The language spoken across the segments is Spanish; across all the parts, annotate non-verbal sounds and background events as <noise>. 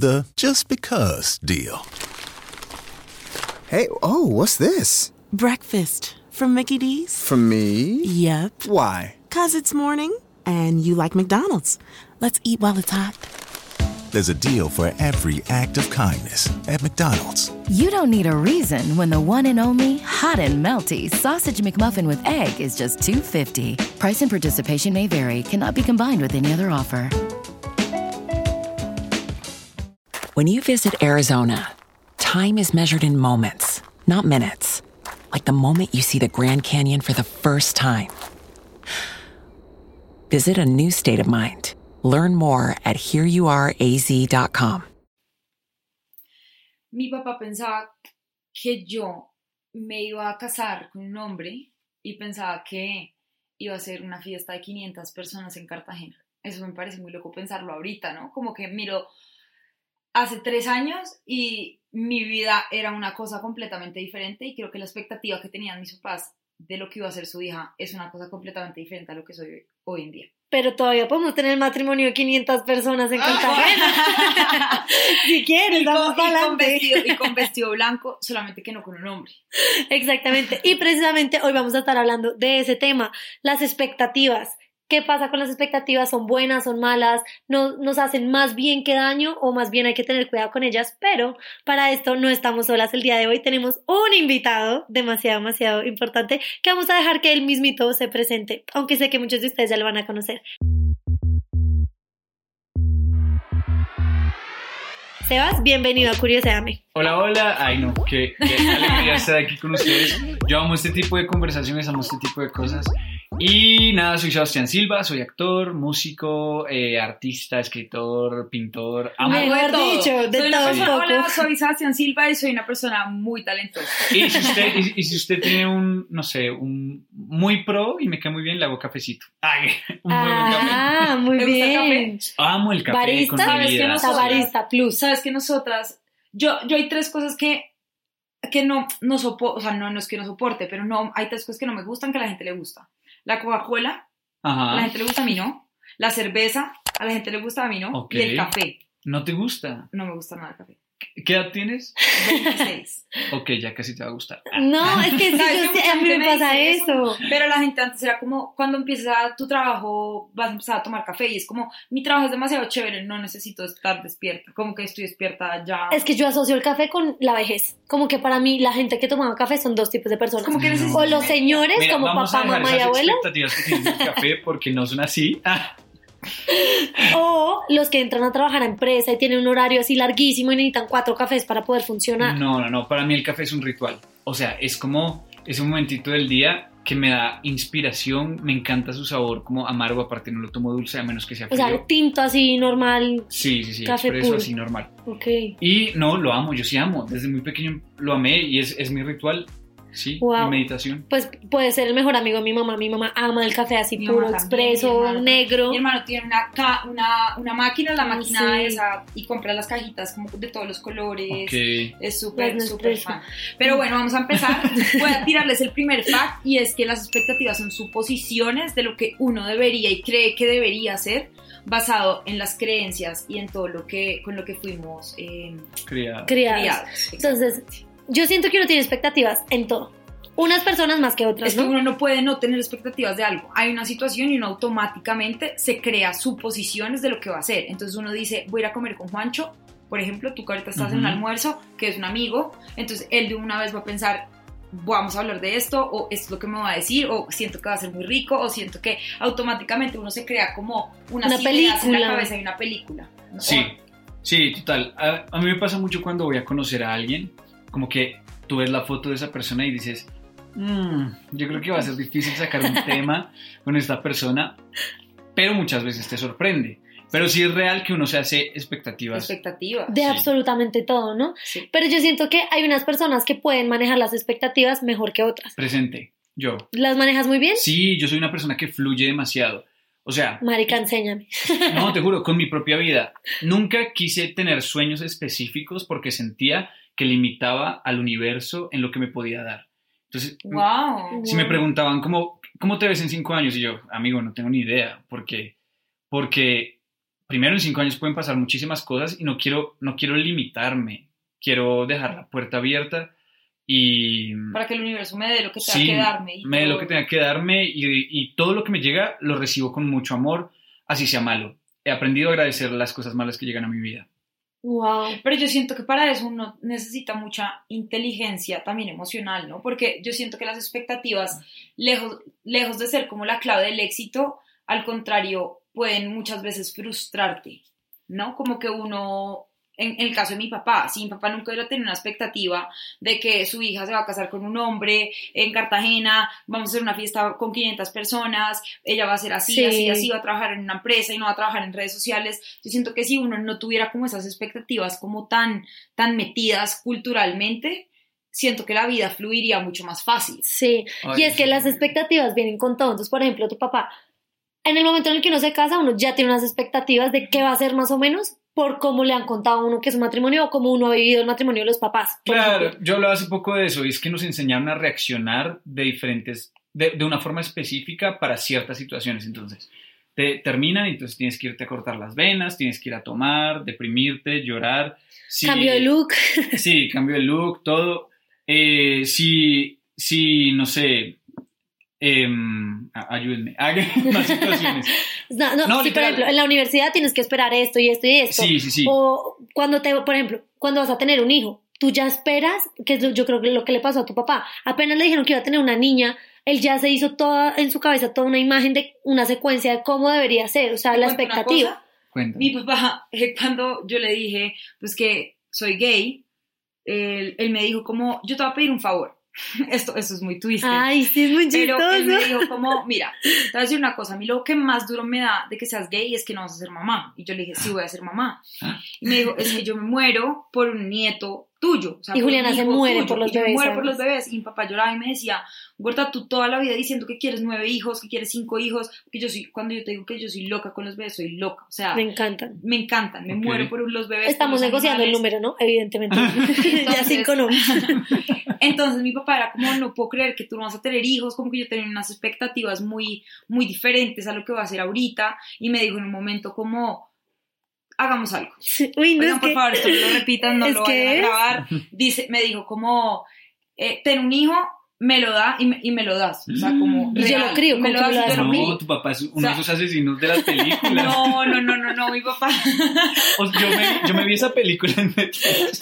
The just because deal. Hey, oh, what's this? Breakfast from Mickey D's. From me? Yep. Why? Cause it's morning and you like McDonald's. Let's eat while it's hot. There's a deal for every act of kindness at McDonald's. You don't need a reason when the one and only hot and melty sausage McMuffin with egg is just 2.50. Price and participation may vary. Cannot be combined with any other offer. When you visit Arizona, time is measured in moments, not minutes. Like the moment you see the Grand Canyon for the first time. Visit a new state of mind. Learn more at hereyouareaz.com. Mi papá pensaba que yo me iba a casar con un hombre y pensaba que iba a ser una fiesta de 500 personas en Cartagena. Eso me parece muy loco pensarlo ahorita, ¿no? Como que miro hace tres años y mi vida era una cosa completamente diferente y creo que la expectativa que tenían mis papás de lo que iba a ser su hija es una cosa completamente diferente a lo que soy hoy en día. Pero todavía podemos tener el matrimonio de 500 personas en Cartagena. <laughs> si quieres, y vamos con, y, con vestido, y con vestido blanco, solamente que no con un hombre. Exactamente. Y precisamente hoy vamos a estar hablando de ese tema, las expectativas. ¿Qué pasa con las expectativas? ¿Son buenas? ¿Son malas? ¿No, ¿Nos hacen más bien que daño? ¿O más bien hay que tener cuidado con ellas? Pero para esto no estamos solas el día de hoy. Tenemos un invitado demasiado, demasiado importante que vamos a dejar que él mismito se presente, aunque sé que muchos de ustedes ya lo van a conocer. Sebas, bienvenido a Curioseame. Hola, hola. Ay, no, qué, qué alegría estar aquí con ustedes. Yo amo este tipo de conversaciones, amo este tipo de cosas. Y nada, soy Sebastián Silva, soy actor, músico, eh, artista, escritor, pintor. Amo. Mejor todo. dicho, de soy una todo persona-. Hola, soy Sebastián Silva y soy una persona muy talentosa. Y si, usted, y, y si usted tiene un, no sé, un muy pro y me cae muy bien, le hago cafecito. Ay, <laughs> un muy buen café. Ah, muy bien. Amo el café Barista, con ¿sabes que bebida. no O sea, soy- barista plus. Sabes que nosotras, yo, yo hay tres cosas que, que no, no soporto, o sea, no, no es que no soporte, pero no, hay tres cosas que no me gustan que a la gente le gusta. La Coca-Cola, a la gente le gusta, a mí no. La cerveza, a la gente le gusta, a mí no. Y el café, ¿No te gusta? no me gusta nada el café. ¿Qué edad tienes? 26. <laughs> Ok, ya casi te va a gustar. No, es que sí, ¿Sabes yo sé, mucha a mí me gente pasa eso. Pero la gente antes era como, cuando empieza tu trabajo, vas a empezar a tomar café y es como, mi trabajo es demasiado chévere, no necesito estar despierta. Como que estoy despierta ya. Es que yo asocio el café con la vejez. Como que para mí la gente que tomaba café son dos tipos de personas. Como que No. necesito O los señores Mira, como papá, mamá y abuelo. expectativas que tienes del café porque no son así. Ah, O los que entran a trabajar a empresa y tienen un horario así larguísimo y necesitan cuatro cafés para poder funcionar. No, no, no. Para mí el café es un ritual. O sea, es como ese momentito del día que me da inspiración. Me encanta su sabor como amargo. Aparte, no lo tomo dulce a menos que sea O frío. sea, tinto así normal. sí, sí, sí. café expreso puro. así normal. Ok. Y no, lo amo. Yo sí amo. Desde muy pequeño lo amé y es, es mi ritual. Sí, Wow. mi meditación. Pues puede ser el mejor amigo de mi mamá. Mi mamá ama el café así Mi puro, mi expreso, hermano. negro. Mi hermano tiene una, ca- una, una máquina, la Ah, máquina sí. esa, y compra las cajitas como de todos los colores. Ok. Es súper, súper fan. Pero bueno, vamos a empezar. <laughs> Voy a tirarles el primer fact y es que las expectativas son suposiciones de lo que uno debería y cree que debería hacer basado en las creencias y en todo lo que con lo que fuimos eh, criados. criados. Entonces, yo siento que uno tiene expectativas en todo. Unas personas más que otras, Es que ¿no? uno no puede no tener expectativas de algo. Hay una situación y uno automáticamente se crea suposiciones de lo que va a hacer. Entonces uno dice, voy a ir a comer con Juancho, por ejemplo, tú que ahorita estás en un almuerzo, que es un amigo, entonces él de una vez va a pensar, vamos a hablar de esto, o esto es lo que me va a decir, o siento que va a ser muy rico, o siento que automáticamente uno se crea como unas Una ideas en la película. cabeza y una película. ¿no? Sí, sí, total. A, a mí me pasa mucho cuando voy a conocer a alguien, como que tú ves la foto de esa persona y dices, "Mm, yo creo que va a ser difícil sacar un tema con esta persona, pero muchas veces te sorprende. Pero sí es real que uno se hace expectativas. Expectativas. De Sí. absolutamente todo, ¿no? Sí. Pero yo siento que hay unas personas que pueden manejar las expectativas mejor que otras. Presente, yo. ¿Las manejas muy bien? Sí, yo soy una persona que fluye demasiado. O sea, Marica, enséñame. No, te juro, con mi <laughs> propia vida. Nunca quise tener sueños específicos porque sentía que limitaba al universo en lo que me podía dar. Entonces, Wow. si me preguntaban cómo, cómo te ves en cinco años, y yo, amigo, no tengo ni idea, porque, porque primero en cinco años pueden pasar muchísimas cosas y no quiero, no quiero limitarme, quiero dejar la puerta abierta y... Para que el universo me dé lo que tenga Sí, que darme. y me dé lo que tenga que darme y, y todo lo que me llega lo recibo con mucho amor, así sea malo. He aprendido a agradecer las cosas malas que llegan a mi vida. Wow. Pero yo siento que para eso uno necesita mucha inteligencia también emocional, ¿no? Porque yo siento que las expectativas, lejos, lejos de ser como la clave del éxito, al contrario, pueden muchas veces frustrarte, ¿no? Como que uno, en, en el caso de mi papá, si mi papá nunca hubiera tenido una expectativa de que su hija se va a casar con un hombre en Cartagena, vamos a hacer una fiesta con 500 personas, ella va a ser así, Sí. así, así, va a trabajar en una empresa y no va a trabajar en redes sociales. Yo siento que si uno no tuviera como esas expectativas como tan, tan metidas culturalmente, siento que la vida fluiría mucho más fácil. Sí, Ay, y es que sí. las expectativas vienen con todo. Entonces, por ejemplo, tu papá, en el momento en el que uno se casa, uno ya tiene unas expectativas de qué va a ser más o menos por cómo le han contado a uno que es un matrimonio o cómo uno ha vivido el matrimonio de los papás. Claro, ejemplo. yo hablaba hace poco de eso, y es que nos enseñaron a reaccionar de diferentes, de, de una forma específica para ciertas situaciones. Entonces, te terminan entonces tienes que irte a cortar las venas, tienes que ir a tomar, deprimirte, llorar. Si- Cambio de look. Sí, cambio de look, todo. Eh, si, si, no sé, a- ayúdenme, hagan <laughs> más situaciones. <laughs> No, no, No, sí, por ejemplo, en la universidad tienes que esperar esto y esto y esto. Sí, sí, sí. O cuando te, por ejemplo, cuando vas a tener un hijo, tú ya esperas, que es lo- yo creo que lo que le pasó a tu papá. Apenas le dijeron que iba a tener una niña, él ya se hizo toda en su cabeza toda una imagen de una secuencia de cómo debería ser, o sea, ¿Te la expectativa. Mi papá, eh, <laughs> cuando yo le dije, pues que soy gay, él, él me dijo como, yo te voy a pedir un favor. <laughs> Esto, esto es muy twisted. Ay, sí, es muy Pero él me chistoso. dijo como, mira, te voy a decir una cosa, a mí lo que más duro me da de que seas gay es que no vas a ser mamá. Y yo le dije, sí voy a ser mamá. Y me dijo, es que yo me muero por un nieto tuyo. o sea, Y Juliana se muere tuyo. por los Y bebés, muero por los bebés. Y mi papá lloraba y me decía, Gorda, tú toda la vida diciendo que quieres nueve hijos, que quieres cinco hijos, que yo soy, cuando yo te digo que yo soy loca con los bebés, soy loca. O sea, Me me, encantan. encantan, me Ok. muero por los bebés. Estamos los negociando el animales. número, ¿no? Evidentemente. <laughs> <laughs> ya Entonces- cinco no. Entonces mi papá era como, no puedo creer que tú no vas a tener hijos, como que yo tenía unas expectativas muy, muy diferentes a lo que va a hacer ahorita, y me dijo en un momento como, hagamos algo. Uy, no Oigan, es por que... favor, esto no lo repitan, no <laughs> es lo que vayan a grabar. Dice, me dijo como, eh, ten un hijo, me lo da y me, y me lo das. O sea, como yo real, lo me ¿cómo lo que me das lo das yo lo. No, tu papá es uno O sea- de esos asesinos de las <laughs> películas. No, no, no, no, no, mi papá. <laughs> O sea, yo, me, yo me vi esa película en Netflix.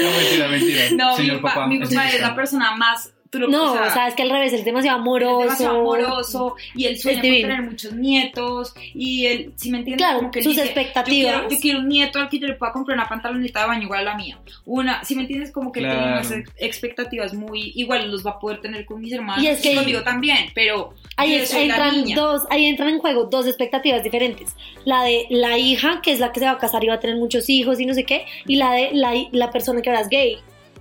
No, mentira, mentira. No, Señor mi papá, mi es papá es la persona más... tú lo- No, o sea, o sea, es que al revés, él es demasiado Él amoroso. es demasiado amoroso y él sueña con divino. tener muchos nietos y él, si me entiendes, Claro, como que sus dice, expectativas. Yo quiero, yo quiero un nieto al que yo le pueda comprar una pantaloneta de baño igual a la mía. Una, si me entiendes, como que él tiene unas ex- expectativas muy igual los va a poder tener con mis hermanos Y es que- conmigo también, pero Ahí, es- entran niña. dos, ahí entran en juego dos expectativas diferentes. La de la hija, que es la que se va a casar y va a tener muchos hijos y no sé qué, y la de la, la persona que ahora es gay.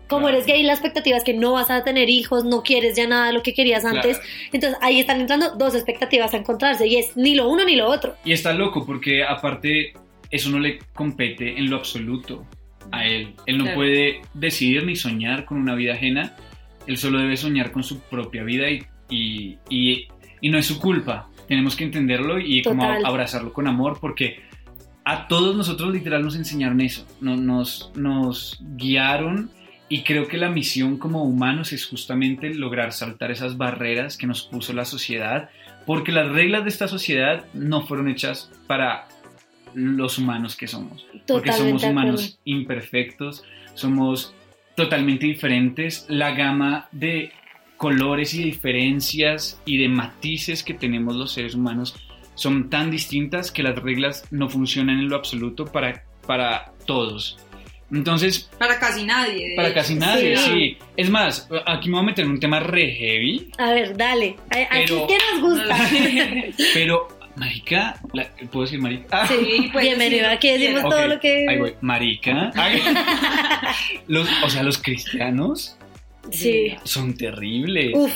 Como Claro. eres gay, la expectativa es que no vas a tener hijos, no quieres ya nada de lo que querías antes. Claro. Entonces ahí están entrando dos expectativas a encontrarse y es ni lo uno ni lo otro. Y está loco porque aparte eso no le compete en lo absoluto a él. Él no Claro. puede decidir ni soñar con una vida ajena. Él solo debe soñar con su propia vida y, y, y- y no es su culpa. Tenemos que entenderlo y como abrazarlo con amor porque a todos nosotros literal nos enseñaron eso. No- nos, nos guiaron y creo que la misión como humanos es justamente lograr saltar esas barreras que nos puso la sociedad porque las reglas de esta sociedad no fueron hechas para los humanos que somos. Porque Totalmente somos de acuerdo. humanos imperfectos, somos totalmente diferentes. La gama de colores y diferencias y de matices que tenemos los seres humanos son tan distintas que las reglas no funcionan en lo absoluto para, para todos. Entonces, Para casi nadie. para hecho. casi nadie, Sí. sí. Es más, aquí me voy a meter en un tema re heavy, A ver, dale. A- Aquí Pero- que nos gusta. <laughs> pero, marica, la- ¿puedo decir marica? Ah, Sí, pues, Bienvenido, aquí decimos todo lo que... Ahí voy, marica. <laughs> Los, o sea, los cristianos Sí. son terribles. Uf,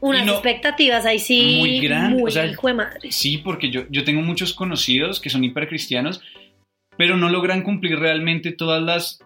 unas no- expectativas ahí sí. Muy grande, Muy o sea, hijo de madre. Sí, porque yo, yo tengo muchos conocidos que son hipercristianos, pero no logran cumplir realmente todas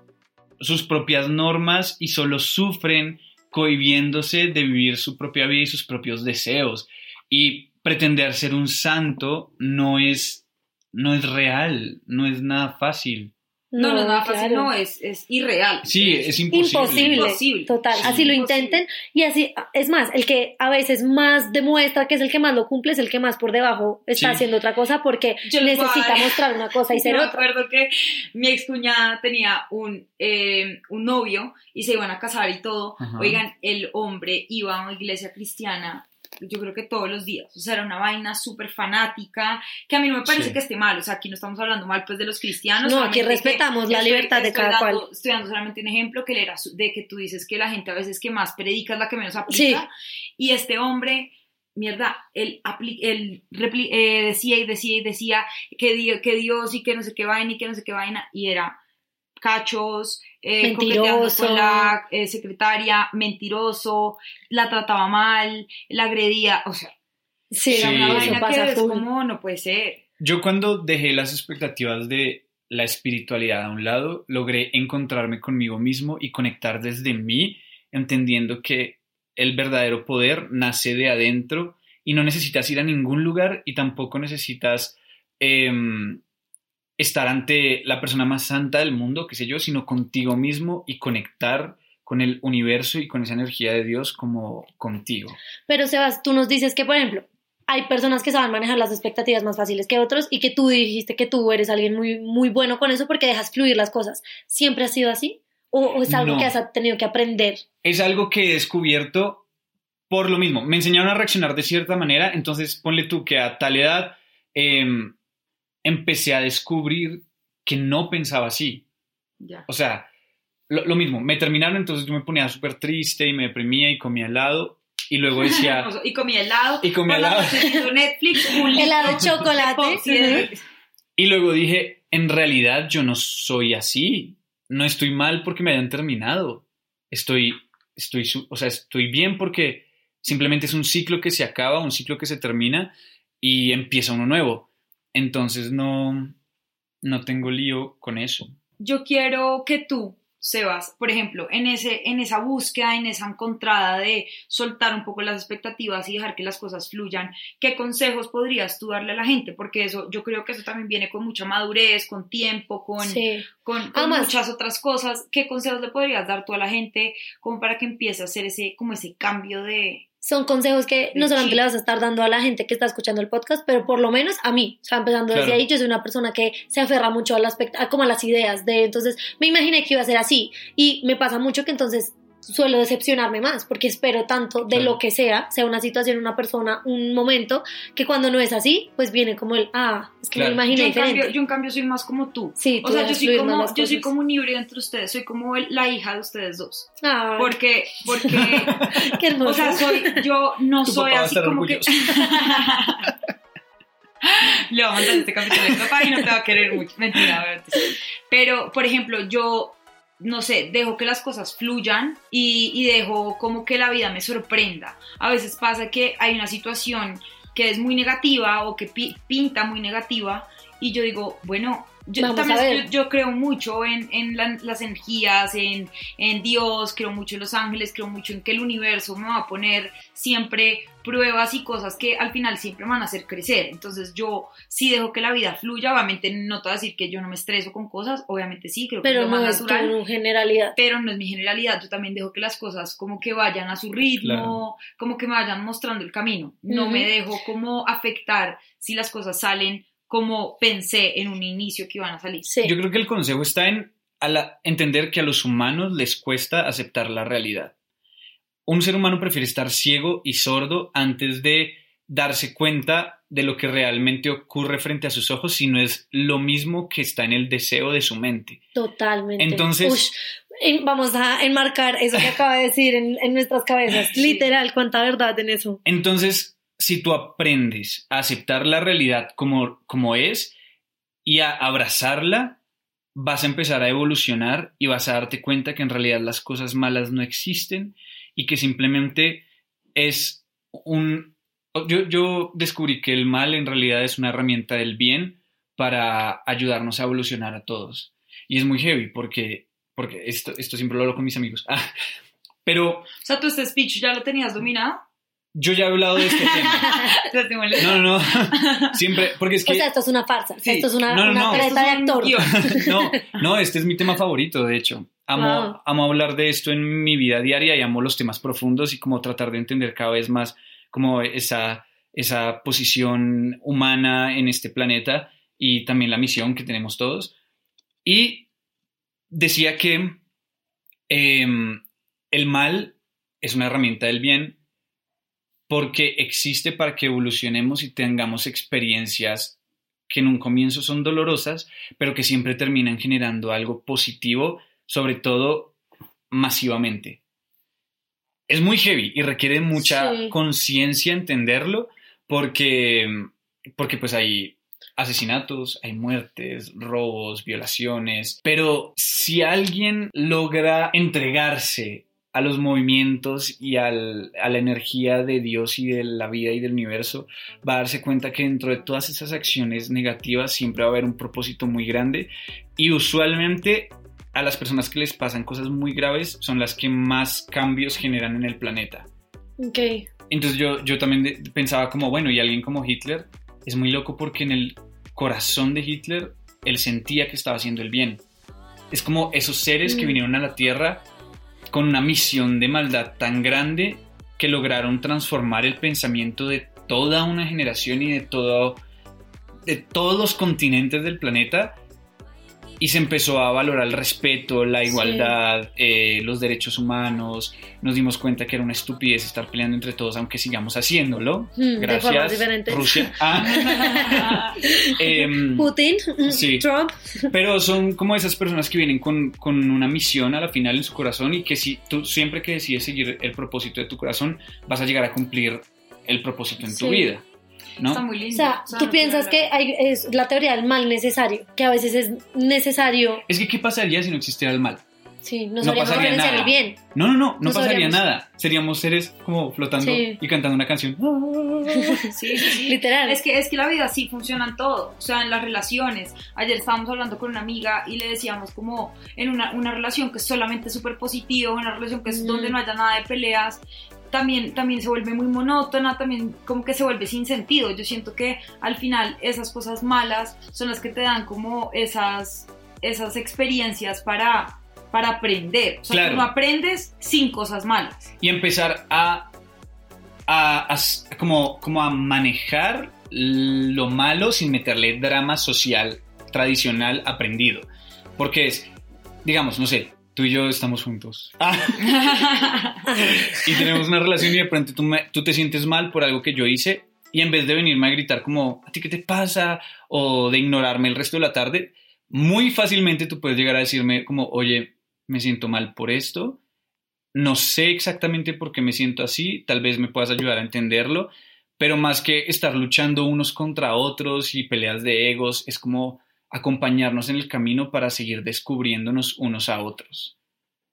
sus propias normas y solo sufren cohibiéndose de vivir su propia vida y sus propios deseos. Y pretender ser un santo no es, no es real, no es nada fácil. No, no, es nada fácil, claro. no, es, es irreal. Sí, es imposible. Imposible. Imposible. Total, Sí. así lo intenten y así, es más, el que a veces más demuestra que es el que más lo cumple es el que más por debajo está Sí. haciendo otra cosa porque Yo voy necesita mostrar una cosa y <laughs> ser Yo me otra. acuerdo que mi excuñada tenía un, eh, un novio y se iban a casar y todo. Ajá. Oigan, el hombre iba a una iglesia cristiana, yo creo que todos los días. O sea, era una vaina súper fanática, que a mí no me parece Sí. que esté mal. O sea, aquí no estamos hablando mal pues de los cristianos. No, aquí solamente que respetamos la estoy- libertad de cada dando- cual. Estoy dando solamente un ejemplo que él era de que tú dices que la gente a veces que más predica es la que menos aplica. Y este hombre mierda, él, apli- él eh, decía y decía y decía que, que Dios y que no sé qué vaina y que no sé qué vaina, y era cachos, eh, Mentiroso. con la eh, secretaria, mentiroso, la trataba mal, la agredía, o sea, Sí, era una vaina que es como, no puede ser. Yo cuando dejé las expectativas de la espiritualidad a un lado, logré encontrarme conmigo mismo y conectar desde mí, entendiendo que el verdadero poder nace de adentro y no necesitas ir a ningún lugar y tampoco necesitas em, estar ante la persona más santa del mundo, qué sé yo, sino contigo mismo y conectar con el universo y con esa energía de Dios como contigo. Pero Sebas, tú nos dices que, por ejemplo, hay personas que saben manejar las expectativas más fáciles que otros y que tú dijiste que tú eres alguien muy, muy bueno con eso porque dejas fluir las cosas. ¿Siempre ha sido así? ¿O, o es algo No. que has tenido que aprender? es algo que he descubierto por lo mismo. Me enseñaron a reaccionar de cierta manera, entonces ponle tú que a tal edad em, empecé a descubrir que no pensaba así. Ya. O sea, lo, lo mismo, me terminaron, entonces yo me ponía súper triste y me deprimía y comía helado y luego decía. <laughs> Y comí helado. Y comí por la helado. Netflix, <laughs> un Helado de <laughs> chocolate. Y luego dije, en realidad yo no soy así, no estoy mal porque me hayan terminado, estoy, estoy, o sea, estoy bien porque simplemente es un ciclo que se acaba, un ciclo que se termina y empieza uno nuevo. Entonces no, no tengo lío con eso. yo quiero que tú, Sebas, por ejemplo, en, ese, en esa búsqueda, en esa encontrada de soltar un poco las expectativas y dejar que las cosas fluyan, ¿qué consejos podrías tú darle a la gente? Porque eso, yo creo que eso también viene con mucha madurez, con tiempo, con, Sí. con, con Además- muchas otras cosas. ¿Qué consejos le podrías dar tú a la gente como para que empiece a hacer ese, como ese cambio de... Son consejos que no Sí. solamente le vas a estar dando a la gente que está escuchando el podcast, pero por lo menos a mí. O sea, empezando desde Claro. ahí, yo soy una persona que se aferra mucho al aspecto, a como a las ideas de, entonces me imaginé que iba a ser así. Y me pasa mucho que entonces suelo decepcionarme más, porque espero tanto de Claro. lo que sea, sea una situación, una persona, un momento, que cuando no es así, pues viene como el, ah, es que Claro. me imaginé Yo en, diferente. cambio, yo en cambio soy más como tú. Sí, O tú sea, yo soy, como, yo soy como un híbrido entre ustedes, soy como el- la hija de ustedes dos. Ay, Porque, porque <laughs> qué hermoso. O sea, soy, yo no Tu soy papá va a así como que. orgulloso. <laughs> Le voy a mandar este capítulo mi papá y no te va a querer mucho. Mentira, a ver. Pero, por ejemplo, yo, no sé, dejo que las cosas fluyan y, y dejo como que la vida me sorprenda. A veces pasa que hay una situación que es muy negativa o que pi- pinta muy negativa y yo digo, bueno. Yo, Vamos también a ver. yo, yo creo mucho en, en la- las energías, en, en Dios, creo mucho en los ángeles, creo mucho en que el universo me va a poner siempre pruebas y cosas que al final siempre me van a hacer crecer. Entonces yo sí dejo que la vida fluya, obviamente no te voy a decir que yo no me estreso con cosas, obviamente sí, creo que pero es lo no más es natural. tu generalidad. Pero no es mi generalidad, yo también dejo que las cosas como que vayan a su ritmo, Claro. como que me vayan mostrando el camino. No me dejo como afectar si las cosas salen como pensé en un inicio que iban a salir. Sí. Yo creo que el consejo está en a la- entender que a los humanos les cuesta aceptar la realidad. Un ser humano prefiere estar ciego y sordo antes de darse cuenta de lo que realmente ocurre frente a sus ojos, si no es lo mismo que está en el deseo de su mente. Totalmente. Entonces- Ush, vamos a enmarcar eso que acaba de decir en, en nuestras cabezas. Sí. Literal, cuánta verdad en eso. Entonces, si tú aprendes a aceptar la realidad como, como es y a abrazarla, vas a empezar a evolucionar y vas a darte cuenta que en realidad las cosas malas no existen y que simplemente es un... Yo, yo descubrí que el mal en realidad es una herramienta del bien para ayudarnos a evolucionar a todos. Y es muy heavy porque, porque esto, esto siempre lo hablo con mis amigos. <laughs> Ah, pero O sea, tú este speech ya lo tenías dominado. Yo ya he hablado de este <laughs> tema. No, no, no. <laughs> Siempre, porque es que... O sea, esto es una farsa. Sí. Esto es una, No, no, una no. treta de actor. <laughs> No, no, este es mi tema favorito, de hecho. Amo, Wow. amo hablar de esto en mi vida diaria y amo los temas profundos y como tratar de entender cada vez más como esa, esa posición humana en este planeta y también la misión que tenemos todos. Y decía que em, el mal es una herramienta del bien porque existe para que evolucionemos y tengamos experiencias que en un comienzo son dolorosas, pero que siempre terminan generando algo positivo, sobre todo masivamente. Es muy heavy y requiere mucha Sí. conciencia entenderlo porque, porque pues hay asesinatos, hay muertes, robos, violaciones, pero si alguien logra entregarse a los movimientos y al- a la energía de Dios y de la vida y del universo, va a darse cuenta que dentro de todas esas acciones negativas siempre va a haber un propósito muy grande y usualmente a las personas que les pasan cosas muy graves son las que más cambios generan en el planeta. Ok. Entonces yo, yo también pensaba como, bueno, y alguien como Hitler es muy loco porque en el corazón de Hitler él sentía que estaba haciendo el bien. Es como esos seres que Mm. vinieron a la Tierra con una misión de maldad tan grande que lograron transformar el pensamiento de toda una generación y de todo de todos los continentes del planeta y se empezó a valorar el respeto, la Sí. igualdad, eh, los derechos humanos. Nos dimos cuenta que era una estupidez estar peleando entre todos, aunque sigamos haciéndolo. Mm, Gracias. Rusia. <laughs> Ah. Em, Putin, Sí. Trump. pero son como esas personas que vienen con, con una misión a la final en su corazón y que si tú siempre que decides seguir el propósito de tu corazón, vas a llegar a cumplir el propósito en tu vida. ¿No? Está muy lindo. O sea, tú piensas que hay, es la teoría del mal necesario, que a veces es necesario, Es que, ¿qué pasaría si no existiera el mal? sí, no No pasaría nada. el bien. No, no, no, no No pasaría sabríamos. nada. Seríamos seres como flotando Sí. y cantando una canción. <laughs> Sí, sí, sí. Literal. Es que, es que la vida sí funciona en todo, o sea, en las relaciones. Ayer estábamos hablando con una amiga y le decíamos como en una, una relación que es solamente súper positiva, una relación que es Mm. donde no haya nada de peleas, también, también se vuelve muy monótona, también como que se vuelve sin sentido. Yo siento que al final esas cosas malas son las que te dan como esas, esas experiencias para, para aprender. O sea, Claro. tú no aprendes sin cosas malas. y empezar a, a- a como, como a manejar lo malo sin meterle drama social tradicional aprendido. Porque es, digamos, no sé, tú y yo estamos juntos. <laughs> y tenemos una relación y de pronto tú, me- tú te sientes mal por algo que yo hice y en vez de venirme a gritar como, ¿a ti qué te pasa? O de ignorarme el resto de la tarde, muy fácilmente tú puedes llegar a decirme como, oye, me siento mal por esto, no sé exactamente por qué me siento así, tal vez me puedas ayudar a entenderlo, pero más que estar luchando unos contra otros y peleas de egos, es como acompañarnos en el camino para seguir descubriéndonos unos a otros.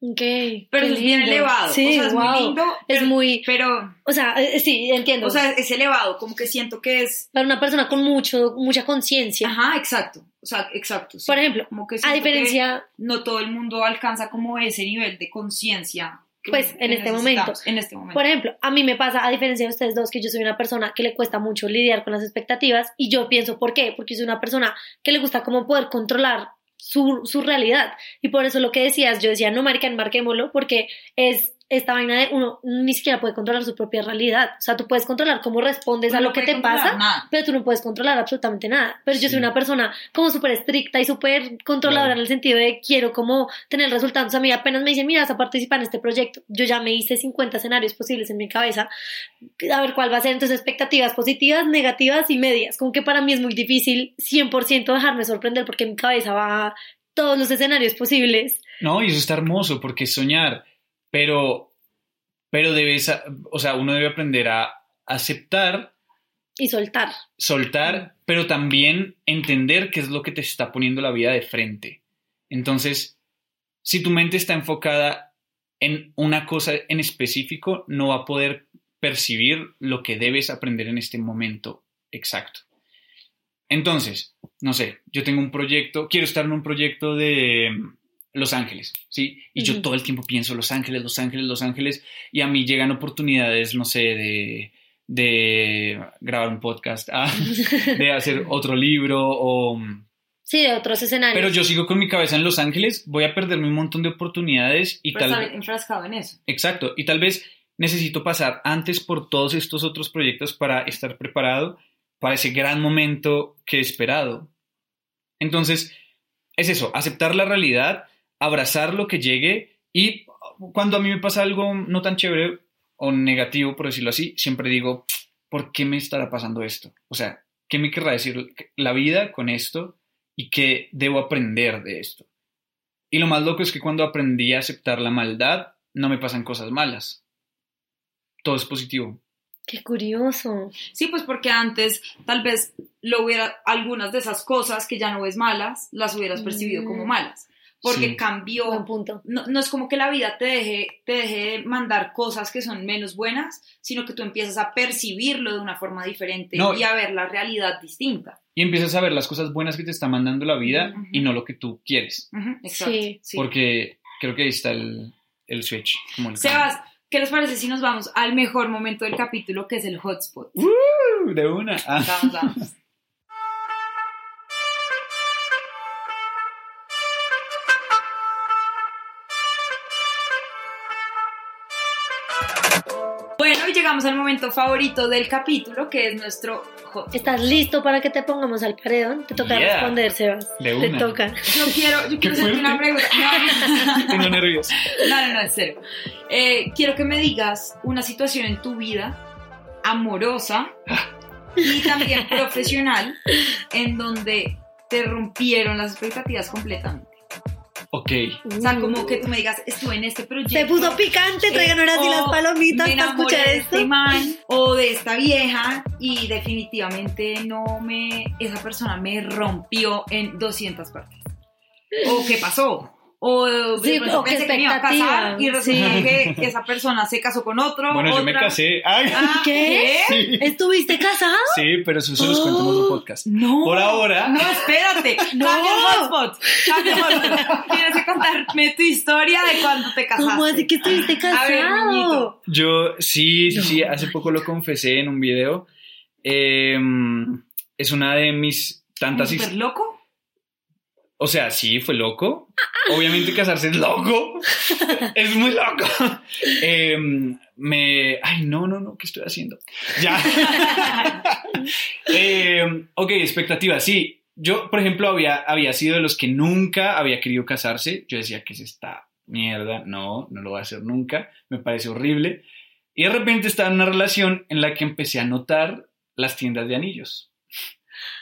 Ok. Pero es bien elevado. Sí, o sea, es wow. muy lindo. Es pero- muy, Pero, o sea, eh, sí, entiendo. o sea, es elevado, como que siento que es... para una persona con mucho, mucha conciencia. Ajá, exacto. O sea, exacto. sí. Por ejemplo, como que a diferencia, que no todo el mundo alcanza como ese nivel de conciencia. Pues, en este momento. En este momento. por ejemplo, a mí me pasa, a diferencia de ustedes dos, que yo soy una persona que le cuesta mucho lidiar con las expectativas y yo pienso, ¿por qué? Porque soy una persona que le gusta como poder controlar su, su realidad. Y por eso lo que decías, yo decía, no, marica, embarquémoslo, porque es esta vaina de uno ni siquiera puede controlar su propia realidad. O sea, tú puedes controlar cómo respondes Uno a lo no que te pasa, nada. pero tú no puedes controlar absolutamente nada. Pero yo Sí. soy una persona como súper estricta y súper controladora Claro. en el sentido de quiero como tener resultados. A mí apenas me dicen, mira, vas a participar en este proyecto. Yo ya me hice 50 escenarios posibles en mi cabeza. A ver cuál va a ser. Entonces, expectativas positivas, negativas y medias. Como que para mí es muy difícil 100% dejarme sorprender porque mi cabeza va a todos los escenarios posibles. No, y eso está hermoso porque soñar, pero, pero debes, o sea, uno debe aprender a aceptar, Y soltar. soltar, pero también entender qué es lo que te está poniendo la vida de frente. Entonces, si tu mente está enfocada en una cosa en específico, no va a poder percibir lo que debes aprender en este momento exacto. Entonces, no sé, yo tengo un proyecto, quiero estar en un proyecto de Los Ángeles, ¿sí? Y yo todo el tiempo pienso Los Ángeles, Los Ángeles, Los Ángeles, y a mí llegan oportunidades, no sé, de, de grabar un podcast, ah, <laughs> de hacer otro libro o... Sí, de otros escenarios. Pero yo sigo con mi cabeza en Los Ángeles, voy a perderme un montón de oportunidades y Pero tal estar enfrascado en eso. Exacto, y tal vez necesito pasar antes por todos estos otros proyectos para estar preparado para ese gran momento que he esperado. Entonces, es eso, aceptar la realidad, abrazar lo que llegue y cuando a mí me pasa algo no tan chévere o negativo, por decirlo así, siempre digo, ¿por qué me estará pasando esto? O sea, ¿qué me querrá decir la vida con esto y qué debo aprender de esto? Y lo más loco es que cuando aprendí a aceptar la maldad, no me pasan cosas malas. Todo es positivo. Qué curioso. Sí, pues porque antes tal vez lo hubiera, algunas de esas cosas que ya no ves malas, las hubieras percibido Mm. como malas. Porque Sí. cambió. Buen punto. No, no es como que la vida te deje, te deje mandar cosas que son menos buenas, sino que tú empiezas a percibirlo de una forma diferente No. y a ver la realidad distinta. Y empiezas a ver las cosas buenas que te está mandando la vida Ujú. y no lo que tú quieres. Exacto. Sí. sí. Porque creo que ahí está el, el switch. Como el Sebas, ¿qué les parece si nos vamos al mejor momento del capítulo, que es el hotspot? cambio. Uh, de una. Ah. Vamos, vamos. <laughs> llegamos al momento favorito del capítulo, que es nuestro. ¿Estás listo para que te pongamos al paredón? Te toca Yeah. responder, Sebas. De Te toca. Yo quiero, yo quiero hacerte una pregunta. No. <laughs> Tengo nervios. No, no, no, en serio. Eh, quiero que me digas una situación en tu vida amorosa y también <laughs> profesional en donde te rompieron las expectativas completamente. Ok. O sea, como que tú me digas, estuve en este proyecto. Se puso picante, traigan ahora sí las palomitas para escuchar de esto. este man o de esta vieja y definitivamente no me esa persona me rompió en 200 partes o qué pasó o Sí, o pensé que me iba a casar y resulta que esa persona se casó con otro Bueno, yo me casé. Ay, Ah, ¿Qué? Sí. ¿Estuviste casado? Sí, pero eso se los cuento en otro podcast. no Por ahora. no espérate <laughs> No. cambia el hotspot cambia el hotspot tienes que contarme tu historia de cuando te casaste ¿Cómo así que estuviste A ver, casado? niñito. Yo, sí, sí, sí, hace poco lo confesé en un video. Eh, es una de mis tantas ¿Súper his- loco? O sea, sí, fue loco. Obviamente casarse es loco. <laughs> es muy loco. Eh, me... Ay, no, no, no, ¿qué estoy haciendo? Ya. <laughs> Eh, ok, expectativas. Sí, yo, por ejemplo, había, había sido de los que nunca había querido casarse. Yo decía que es esta mierda. No, no lo voy a hacer nunca. Me parece horrible. Y de repente estaba en una relación en la que empecé a notar las tiendas de anillos.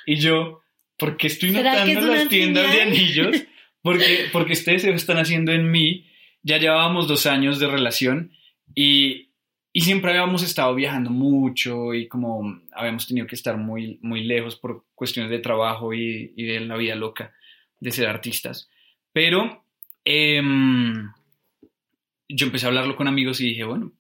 Y yo, ¿por qué estoy ¿Será que es notando las tiendas de anillos? <laughs> Porque, porque ustedes se están haciendo en mí. Ya llevábamos dos años de relación y, y siempre habíamos estado viajando mucho y como habíamos tenido que estar muy, muy lejos por cuestiones de trabajo y, y de la vida loca de ser artistas. Pero em, yo empecé a hablarlo con amigos y dije, bueno,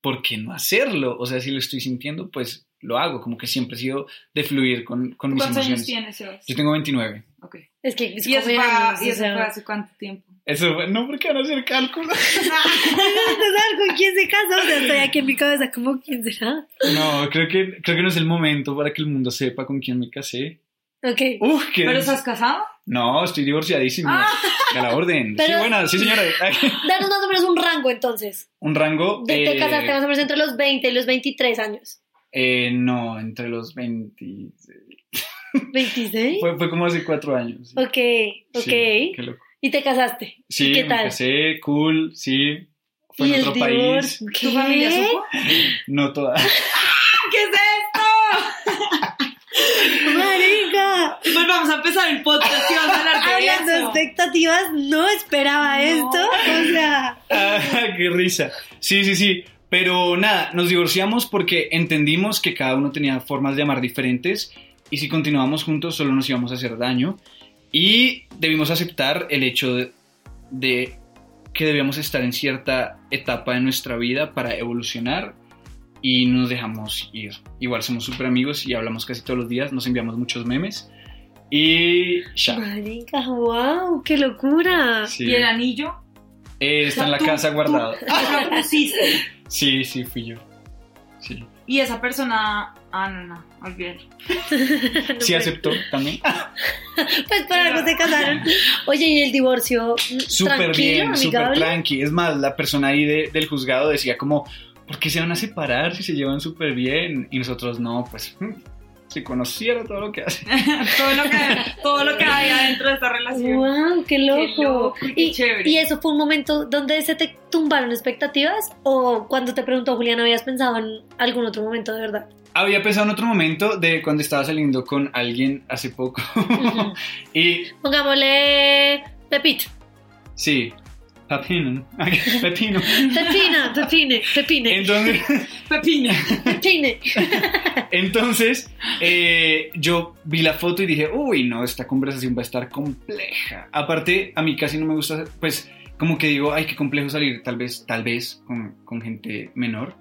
¿por qué no hacerlo? O sea, si lo estoy sintiendo, pues lo hago. Como que siempre he sido de fluir con, con mis ¿Cuántos años emociones. tienes, Sebas? Yo tengo 29. Ok. Es que es ¿Y eso, fue, años, ¿y o eso sea. fue hace cuánto tiempo? Eso fue- no, porque van a hacer cálculos. <laughs> ¿Sabes con quién se casó? O sea, estoy aquí en mi cabeza como, ¿quién será? No, creo que, creo que no es el momento para que el mundo sepa con quién me casé. Ok. Uf, qué ¿Pero estás casado? No, estoy divorciadísimo. A la orden. Sí, Pero- buena, sí, señora. <laughs> Danos más o menos un rango entonces. Un rango. De, te eh, casaste más o menos entre los 20 y los 23 años. Eh, no, entre los 20. ¿26? Fue, fue como hace cuatro años. Ok, ok. Sí, qué loco. ¿Y te casaste? Sí, ¿Y qué me tal? casé, cool, sí. Fue ¿Y en el otro país. ¿Qué? ¿Tu familia supo? <laughs> No toda. <laughs> ¿Qué es esto? <laughs> ¡Marica! Pues vamos a empezar el podcast y vamos a hablar de Hablando eso. expectativas, no esperaba No. esto. O sea, Ah, qué risa. Sí, sí, sí. Pero nada, nos divorciamos porque entendimos que cada uno tenía formas de amar diferentes y si continuábamos juntos solo nos íbamos a hacer daño. Y debimos aceptar el hecho de, de que debíamos estar en cierta etapa de nuestra vida para evolucionar y nos dejamos ir. Igual somos súper amigos y hablamos casi todos los días, nos enviamos muchos memes y ya. marica, wow, qué locura. Sí. ¿Y el anillo? Eh, está en la Tú- casa tú- guardado. tú <laughs> lo pusiste. Sí, sí, fui yo. Sí. Y esa persona, ah, no, no, olvídalo. Sí <laughs> aceptó también. <laughs> Pues por algo se casaron. Oye, ¿y el divorcio? Súper tranquilo, bien, súper tranqui. Es más, la persona ahí de- del juzgado decía como, ¿por qué se van a separar si se llevan súper bien? Y nosotros no, pues, mm, si conociera todo lo que hace. <laughs> todo, lo que, todo lo que hay adentro de esta relación. Wow, qué loco. Qué loco y qué y, chévere. y eso fue un momento donde se te tumbaron expectativas o cuando te preguntó Julián habías pensado en algún otro momento de verdad. Había pensado en otro momento de cuando estaba saliendo con alguien hace poco. <laughs> Y Pongámosle Pepito. sí, Pepino. Pepino. Pepina, Pepine, Pepine, Entonces, Pepina. Pepine. entonces eh, yo vi la foto y dije, uy, no, esta conversación va a estar compleja. Aparte, a mí casi no me gusta, pues, como que digo, ay, qué complejo salir, tal vez, tal vez, con, con gente menor.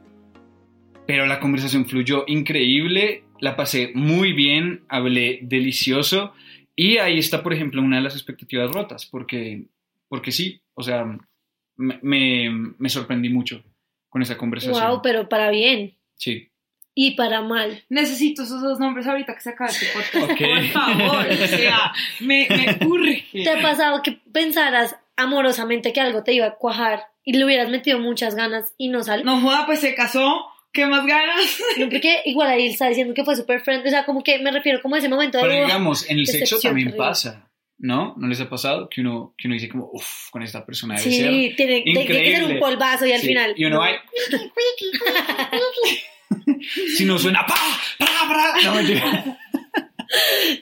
Pero la conversación fluyó increíble, la pasé muy bien, hablé delicioso. Y ahí está, por ejemplo, una de las expectativas rotas, porque, porque sí, o sea, me, me, me sorprendí mucho con esa conversación. Wow, pero para bien Sí. y para mal. Necesito esos dos nombres ahorita que se acabe este podcast. Ok. <laughs> Por favor, o sea, me, me urge. ¿Te ha pasado que pensaras amorosamente que algo te iba a cuajar y le hubieras metido muchas ganas y no salió? No joda, pues se casó. ¿Qué más ganas? No, porque igual ahí él está diciendo que fue super friend, o sea, como que me refiero como a ese momento de... Pero digamos, en el sexo también terrible. pasa, ¿no? ¿No les ha pasado que uno, que uno dice como, uff, con esta persona debe Sí, ser tiene, tiene que ser un increíble"? polvazo y al Sí, final... Y uno no. va <laughs> si no suena pa, pa, pa. No, mentira. <laughs>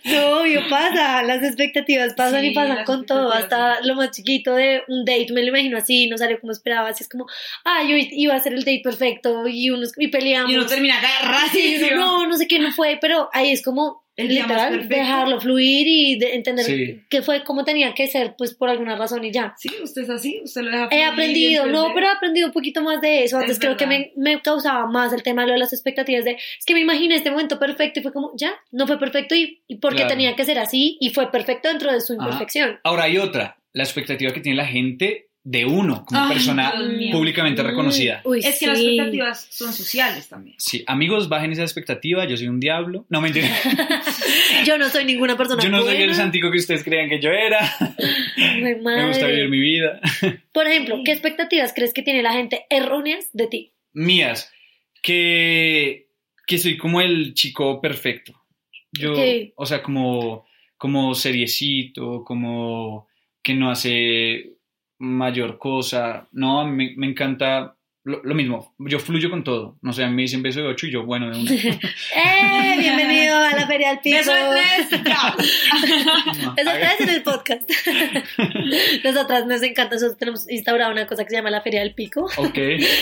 No, obvio, pasa, las expectativas pasan Sí, y pasan con todo, hasta lo más chiquito de un date, me lo imagino así, no salió como esperaba, así es como, ah, yo iba a ser el date perfecto y, unos, y peleamos. Y uno termina <laughs> Sí, agarradísimo. uno, no, no sé qué no fue, pero ahí es como El literal dejarlo fluir y de- entender Sí. que fue como tenía que ser, pues por alguna razón y ya. Sí, usted es así, usted lo deja He fluir y aprendido, no, pero he aprendido un poquito más de eso. Antes Es creo que me, me causaba más el tema de lo de las expectativas de, es que me imaginé este momento perfecto y fue como, ya, no fue perfecto y, y porque Claro. tenía que ser así y fue perfecto dentro de su Ajá. imperfección. Ahora hay otra, la expectativa que tiene la gente de uno como Ay, persona públicamente reconocida. uy, Es que las expectativas son sociales también. Sí, amigos, bajen esa expectativa, yo soy un diablo. No, mentira. <laughs> Yo no soy ninguna persona Yo no soy el santico que ustedes creían que yo era. <laughs> Ay, Me gusta vivir mi vida. <laughs> Por ejemplo, ¿qué expectativas crees que tiene la gente erróneas de ti? mías, que, que soy como el chico perfecto. Yo, Ok. o sea, como, como seriecito, como que no hace mayor cosa. No, me, me encanta lo, lo mismo. Yo fluyo con todo. No sé, a mí me dicen beso de ocho y yo, bueno, de una. <laughs> <laughs> ¡Eh! Bienvenido a la Feria del Pico. <laughs> Beso de tres, en el podcast. Nosotras nos encanta, nosotros tenemos instaurado una cosa que se llama la Feria del Pico. Ok.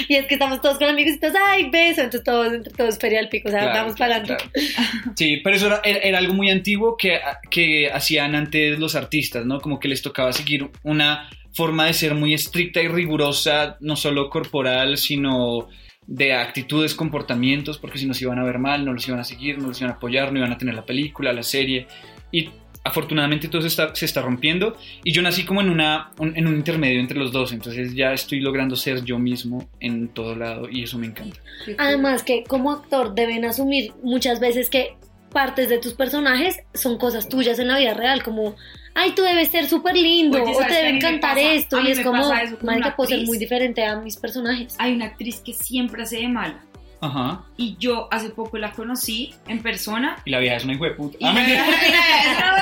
Y es que estamos todos con amigos y todos, ¡ay, beso! Entonces todos, entre todos, Feria del Pico. O sea, Claro, vamos para adelante. claro. Sí, pero eso era, era- era algo muy antiguo que, que hacían antes los artistas, ¿no? Como que les tocaba seguir una forma de ser muy estricta y rigurosa, no solo corporal, sino de actitudes, comportamientos, porque si no se iban a ver mal, no los iban a seguir, no los iban a apoyar, no iban a tener la película, la serie. Y afortunadamente todo se está, se está rompiendo y yo nací como en, una, un- en un intermedio entre los dos, entonces ya estoy logrando ser yo mismo en todo lado y eso me encanta. Además que como actor deben asumir muchas veces que partes de tus personajes son cosas tuyas en la vida real, como, ay, tú debes ser súper lindo, Oye, o ¿sabes te debe encantar esto, a y es como, marica, puedo ser muy diferente a mis personajes. Hay una actriz que siempre hace de mala. Ajá. Y yo hace poco la conocí en persona. Y la vieja es una hijo de puta. Y Ah.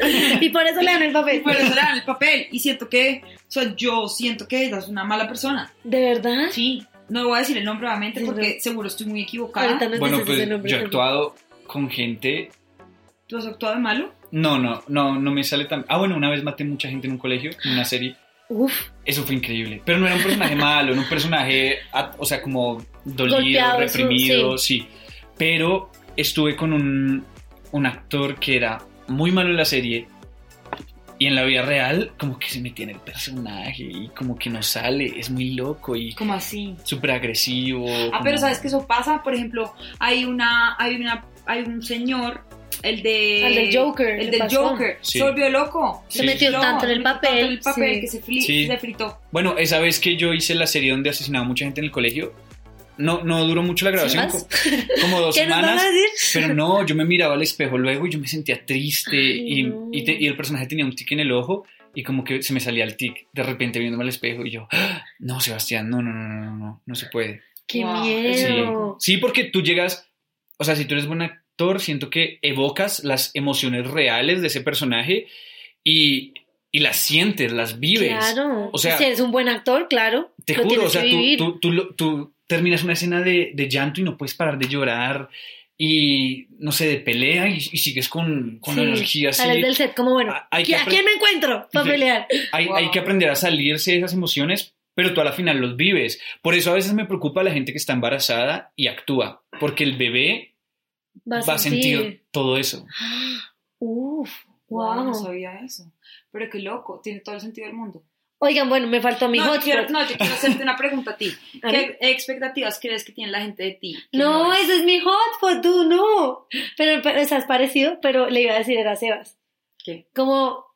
<laughs> Y por eso le dan el papel. Por eso le dan el papel. Y siento que, o sea, yo siento que ella es una mala persona. ¿De verdad? Sí. No voy a decir el nombre obviamente Sí, porque no. seguro estoy muy equivocada. Ahorita nos Bueno, pues yo he actuado con gente. ¿Tú has actuado de malo? No, no, no, no me sale tan. Ah, bueno, una vez maté mucha gente en un colegio, en una serie. Uf, Eso fue increíble. Pero no era un personaje <laughs> malo, era un personaje, ah, o sea, como dolido, Golpeado, reprimido, sí. Pero estuve con un, un actor que era muy malo en la serie. Y en la vida real, como que se metía en el personaje y como que no sale, es muy loco y ¿Cómo así? súper agresivo. Ah, como- pero sabes que eso pasa, por ejemplo, hay una, hay una, hay un señor, el de El del Joker, el del pasó. Joker, Sí. se volvió loco, Se metió fritó, tanto en el tanto papel, en el papel sí. que se, fli- Sí. se fritó. Bueno, esa vez que yo hice la serie donde asesinaba a mucha gente en el colegio, no, no duró mucho la grabación, como dos <laughs> ¿Qué nos semanas. van a decir? Pero no, yo me miraba al espejo luego y yo me sentía triste Ay, y, no. y te- y el personaje tenía un tic en el ojo y como que se me salía el tic de repente viéndome al espejo y yo, "Ah, no, Sebastián, no, no, no, no, no, no, no se puede. ¡Qué Wow, miedo! sí, porque tú llegas, o sea, si tú eres buen actor, siento que evocas las emociones reales de ese personaje y, y las sientes, las vives. Claro. O sea, si eres un buen actor, claro. Te lo juro, o sea, que tú, vivir. tú, tú, tú terminas una escena de, de llanto y no puedes parar de llorar y, no sé, de pelea y, y sigues con, con Sí, energía así. Sales del set como, bueno, Ah, hay que ¿a quién me encuentro para pelear? Hay, Wow. hay que aprender a salirse de esas emociones, pero tú a la final los vives. Por eso a veces me preocupa la gente que está embarazada y actúa, porque el bebé Va va a sentir todo eso. <gasps> Uf, Wow, wow. no sabía eso. Pero qué loco, tiene todo el sentido del mundo. Oigan, bueno, me faltó mi no, hotspot. quiero, no, yo quiero hacerte una pregunta a ti. <laughs> ¿A ¿Qué expectativas crees que tiene la gente de ti? No, es? ese es mi hotspot, tú no. Pero, pero o sea, es parecido, pero le iba a decir era Sebas. ¿Qué? Como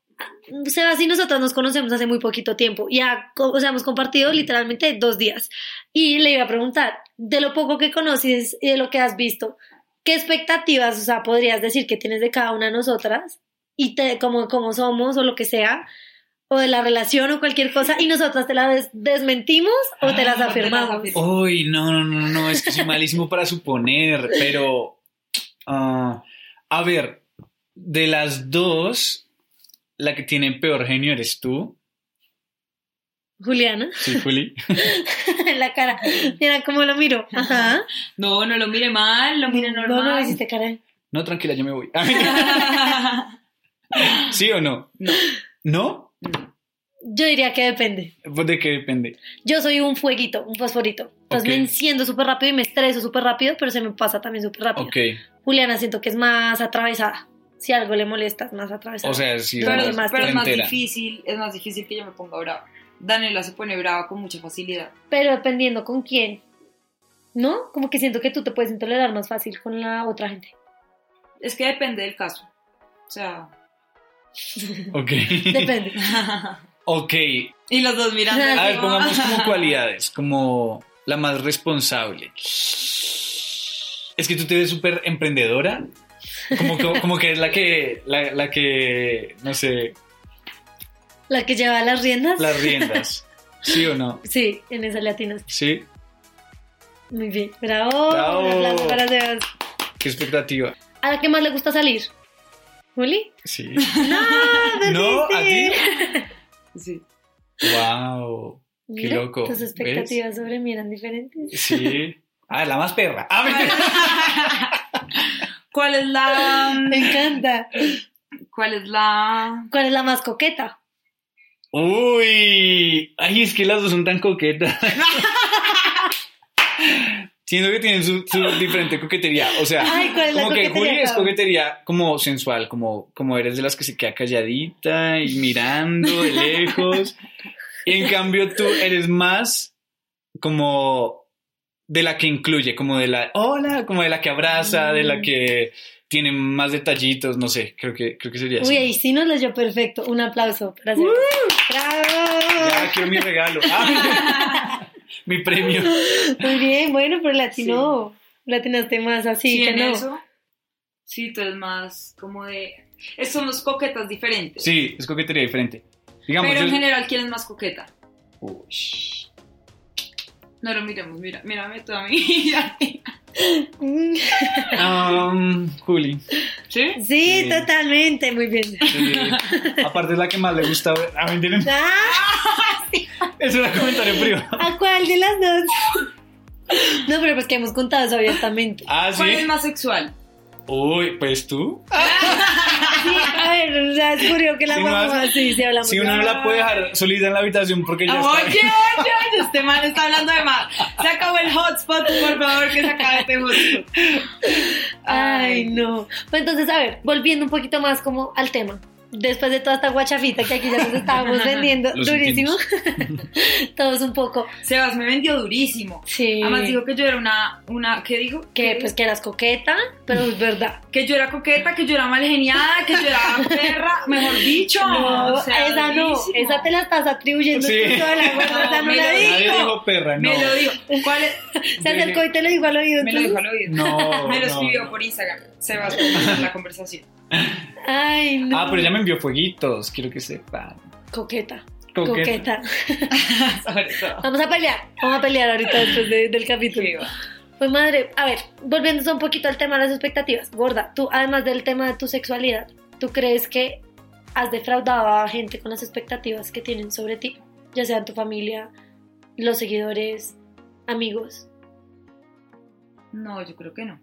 Sebas y nosotros nos conocemos hace muy poquito tiempo. Ya, o sea, hemos compartido literalmente dos días. Y le iba a preguntar, de lo poco que conoces y de lo que has visto, ¿qué expectativas, o sea, podrías decir que tienes de cada una de nosotras? Y te, como, como somos o lo que sea, o de la relación o cualquier cosa, y nosotras te las des- desmentimos o te las Ah, te las afirmamos. afirmamos. Uy, no, no, no, no, es que soy malísimo para suponer, pero... ah, a ver, de las dos, la que tiene peor genio eres tú. Juliana, Sí, Juli. <laughs> en la cara. Mira cómo lo miro. Ajá. No, no lo mire mal, lo mire No, no, normal. hiciste cara. No, tranquila, yo me voy. <laughs> <laughs> ¿Sí o no? No. ¿No? Yo diría que depende. Pues de qué depende. Yo soy un fueguito, un fosforito. Entonces me enciendo súper rápido y me estreso súper rápido, pero se me pasa también súper rápido. Ok. Juliana siento que es más atravesada. Si algo le molesta, es más atravesada. O sea, si Pero Pero, es más pero es más difícil, es más difícil que yo me ponga brava. Daniela se pone brava con mucha facilidad. Pero dependiendo con quién. ¿No? Como que siento que tú te puedes intolerar más fácil con la otra gente. Es que depende del caso. O sea. <laughs> Ok. Depende. <laughs> ok. y los dos mirando. A A ver, como- pongamos como cualidades, como la más responsable. Es que tú te ves súper emprendedora. Como, como, como que es la que, la, la que, no sé, La que lleva las riendas. las riendas. ¿Sí o no? <laughs> Sí, en esas latinas. Sí. Muy bien. Bravo. Bravo. Un aplauso para Sebas. ¿Qué expectativa? ¿A la que más le gusta salir? ¿Juli? Sí. <laughs> No, ¿No? ¿A ti? Sí. Wow. Qué Mira, loco, Tus expectativas sobre mí eran diferentes. Sí. <laughs> Ah, la más perra. Ah. ¿Cuál es la. Me encanta. ¿Cuál es la. ¿Cuál es la más coqueta? Uy. Ay, es que las dos son tan coquetas. <laughs> Siento que tienen su, su diferente coquetería. O sea, Ay, ¿cuál es la como que Juli es coquetería como sensual, como, como eres de las que se queda calladita y mirando de lejos. Y en cambio tú eres más como de la que incluye, como de la hola, como de la que abraza, de la que tiene más detallitos, no sé, creo que, creo que sería así. Uy, ahí sí nos leyó perfecto. Un aplauso Sebas. ¡Bravo! Ya quiero mi regalo. <laughs> Ah, <laughs> mi premio. Muy bien, bueno, pero latino. Latinaste más así Sí, que en no. eso. Sí, tú eres más como de. es- Somos coquetas diferentes. Sí, es coquetería diferente. Digamos, Pero en yo- general, ¿quién es más coqueta? Uy. No lo miremos, mira, mírame tú a mí. Um, Juli. ¿Sí? Sí, Sí. totalmente, muy bien. Sí. Aparte es la que más le gusta ver. Ah, mentira. Ah, Es un comentario privado. ¿A cuál de las dos? No, pero pues que hemos contado eso abiertamente. Ah, ¿Cuál es más sexual? Uy, pues tú. <laughs> Sí, a ver, o sea, es curioso que la Sí, vamos más- así, si hablamos. Si uno no la puede dejar solita en la habitación porque ya Oye, está. oye, oye, este man está hablando de más. Se acabó el hotspot, por favor, que se acabe este hotspot. Ay, no. Pues entonces, a ver, volviendo un poquito más como al tema. Después de toda esta guachafita que aquí ya nos estábamos vendiendo Lo durísimo, <laughs> todos un poco, Sebas me vendió durísimo. sí, Además dijo que yo era una, una ¿qué digo? que pues que eras coqueta, pero es verdad. que yo era coqueta, que yo era mal geniada, que yo era perra, mejor dicho. No, o sea, esa no, esa te la estás atribuyendo Sí. tú sola, gorda, No, esa no me la lo dijo. Nadie dijo perra, no. Me lo dijo. ¿Cuál es? Se acercó y te lo dijo al oído. Me lo dijo al oído. No, <laughs> Me lo escribió no. por Instagram. Sebas, por la conversación. Ay, no. Ah, pero ella me envió fueguitos, quiero que sepan. Coqueta. Coqueta. Coqueta. <laughs> Sobre todo. Vamos a pelear. Vamos a pelear ahorita después de- del capítulo. Sí. Pues madre, a ver, volviendo un poquito al tema de las expectativas. Gorda, tú, además del tema de tu sexualidad, ¿tú crees que has defraudado a gente con las expectativas que tienen sobre ti? Ya sean tu familia, los seguidores, amigos. No, yo creo que no.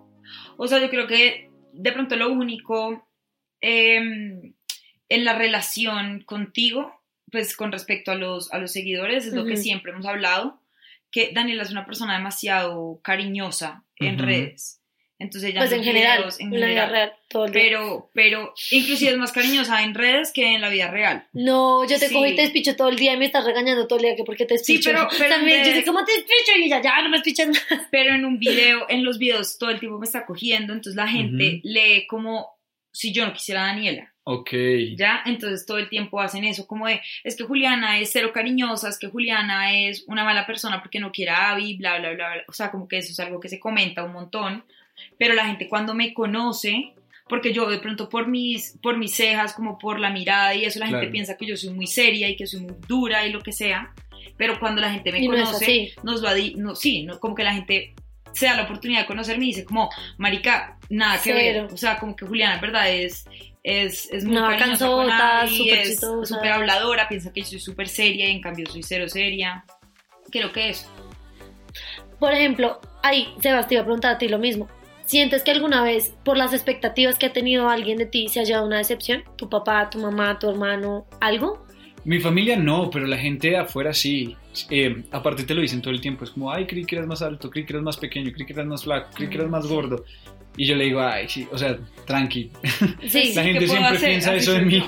O sea, yo creo que de pronto lo único em, en la relación contigo, pues con respecto a los, a los seguidores, es lo que siempre hemos hablado, que Daniela es una persona demasiado cariñosa en Ujú. redes. Entonces ella Pues en general, videos, en en la vida general. real, todo el. Pero, pero inclusive es más cariñosa en redes que en la vida real. No, yo te Sí. cojo y te despicho todo el día y me estás regañando todo el día que porque te Sí, despicho. pero- pero También, yo sé cómo te despicho y ella, ya, no me despichas más. Pero en un video, en los videos todo el tiempo me está cogiendo, entonces la gente lee como si yo no quisiera a Daniela. Ok. ¿Ya? Entonces todo el tiempo hacen eso, como de, es que Juliana es cero cariñosa, es que Juliana es una mala persona porque no quiere a Abby, bla, bla, bla, bla. O sea, como que eso es algo que se comenta un montón. Pero la gente cuando me conoce, porque yo de pronto por mis, por mis cejas, como por la mirada y eso, la gente Claro. piensa que yo soy muy seria y que soy muy dura y lo que sea. Pero cuando la gente me Y no conoce, así. nos lo ha no, sí, no, como que la gente se da la oportunidad de conocerme y dice como, marica, nada que Cero. ver. O sea, como que Juliana en verdad es, es, es muy Abby, súper es súper habladora, piensa que yo soy súper seria y en cambio soy cero seria. Creo que eso. Por ejemplo, ahí, Sebas, te iba a preguntar a ti lo mismo. ¿Sientes que alguna vez, por las expectativas que ha tenido alguien de ti, se ha llevado una decepción? ¿Tu papá, tu mamá, tu hermano, algo? Mi familia no, pero la gente de afuera sí. Eh, aparte te lo dicen todo el tiempo, es como, ay, creí que eras más alto, creí que eras más pequeño, creí que eras más flaco, creí que eras más gordo. Y yo le digo, ay, sí, o sea, tranqui. <laughs> Sí. La gente ¿qué puedo siempre hacer? piensa Así eso de mí.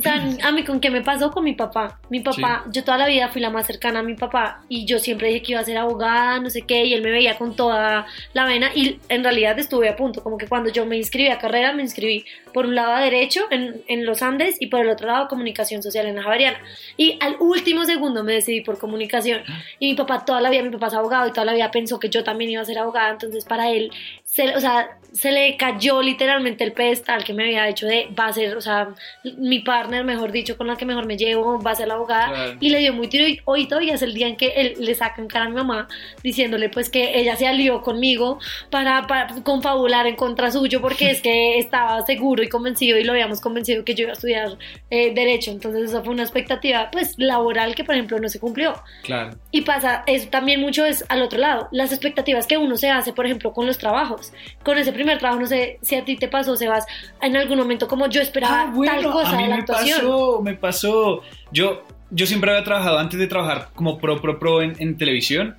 ¿Saben <laughs> a mí con qué me pasó con mi papá? Mi papá, yo toda la vida fui la más cercana a mi papá y yo siempre dije que iba a ser abogada, no sé qué, y él me veía con toda la vena y en realidad estuve a punto, como que cuando yo me inscribí a carrera, me inscribí por un lado a Derecho en, en los Andes y por el otro lado a Comunicación Social en la Javeriana. Y al último segundo me decidí por Comunicación y mi papá toda la vida, mi papá es abogado y toda la vida pensó que yo también iba a ser abogada, entonces para él, se, o sea, se le cayó literalmente el pedestal que me había hecho de va a ser, o sea, mi partner, mejor dicho, con la que mejor me llevo, va a ser la abogada. Claro. Y le dio muy tiro y hoy todavía es el día en que él le saca en cara a mi mamá diciéndole pues que ella se alió conmigo para, para confabular en contra suyo porque es que <laughs> estaba seguro y convencido y lo habíamos convencido que yo iba a estudiar eh, derecho. Entonces esa fue una expectativa pues laboral que por ejemplo no se cumplió. Claro. Y pasa, eso también mucho es al otro lado, las expectativas que uno se hace, por ejemplo, con los trabajos. Con ese primer trabajo, no sé si a ti te pasó, Sebas, en algún momento como yo esperaba tal cosa Ah, a mí de la me actuación. pasó, me pasó. Yo, yo siempre había trabajado, antes de trabajar como pro, pro, pro en, en televisión,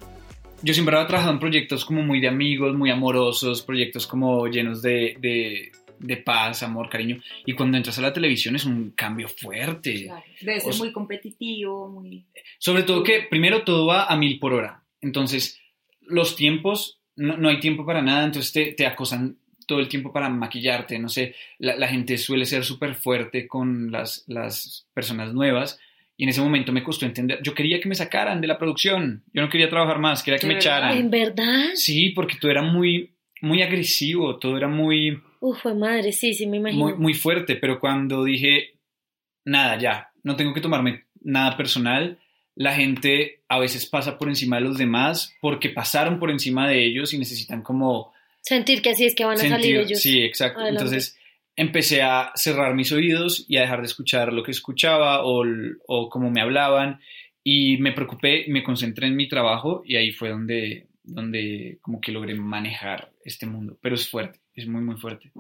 yo siempre había trabajado en proyectos como muy de amigos, muy amorosos, proyectos como llenos de, de, de paz, amor, cariño. Y cuando entras a la televisión es un cambio fuerte. Claro, Debe ser O sea- muy competitivo, muy... Sobre todo que primero todo va a mil por hora. Entonces, los tiempos, no, no hay tiempo para nada, entonces te, te acosan todo el tiempo para maquillarte, no sé, la, la gente suele ser súper fuerte con las, las personas nuevas y en ese momento me costó entender, yo quería que me sacaran de la producción, yo no quería trabajar más, quería que ¿De me echaran. ¿En verdad? Sí, porque todo era muy, muy agresivo, todo era muy, Uf, madre, sí, sí, me imagino. muy, muy fuerte, pero cuando dije, nada, ya, no tengo que tomarme nada personal, la gente a veces pasa por encima de los demás porque pasaron por encima de ellos y necesitan como Sentir que así es que van a salir ellos. sí, exacto. adelante. Entonces empecé a cerrar mis oídos y a dejar de escuchar lo que escuchaba o, o cómo me hablaban y me preocupé, me concentré en mi trabajo y ahí fue donde, donde como que logré manejar este mundo, pero es fuerte, es muy, muy fuerte.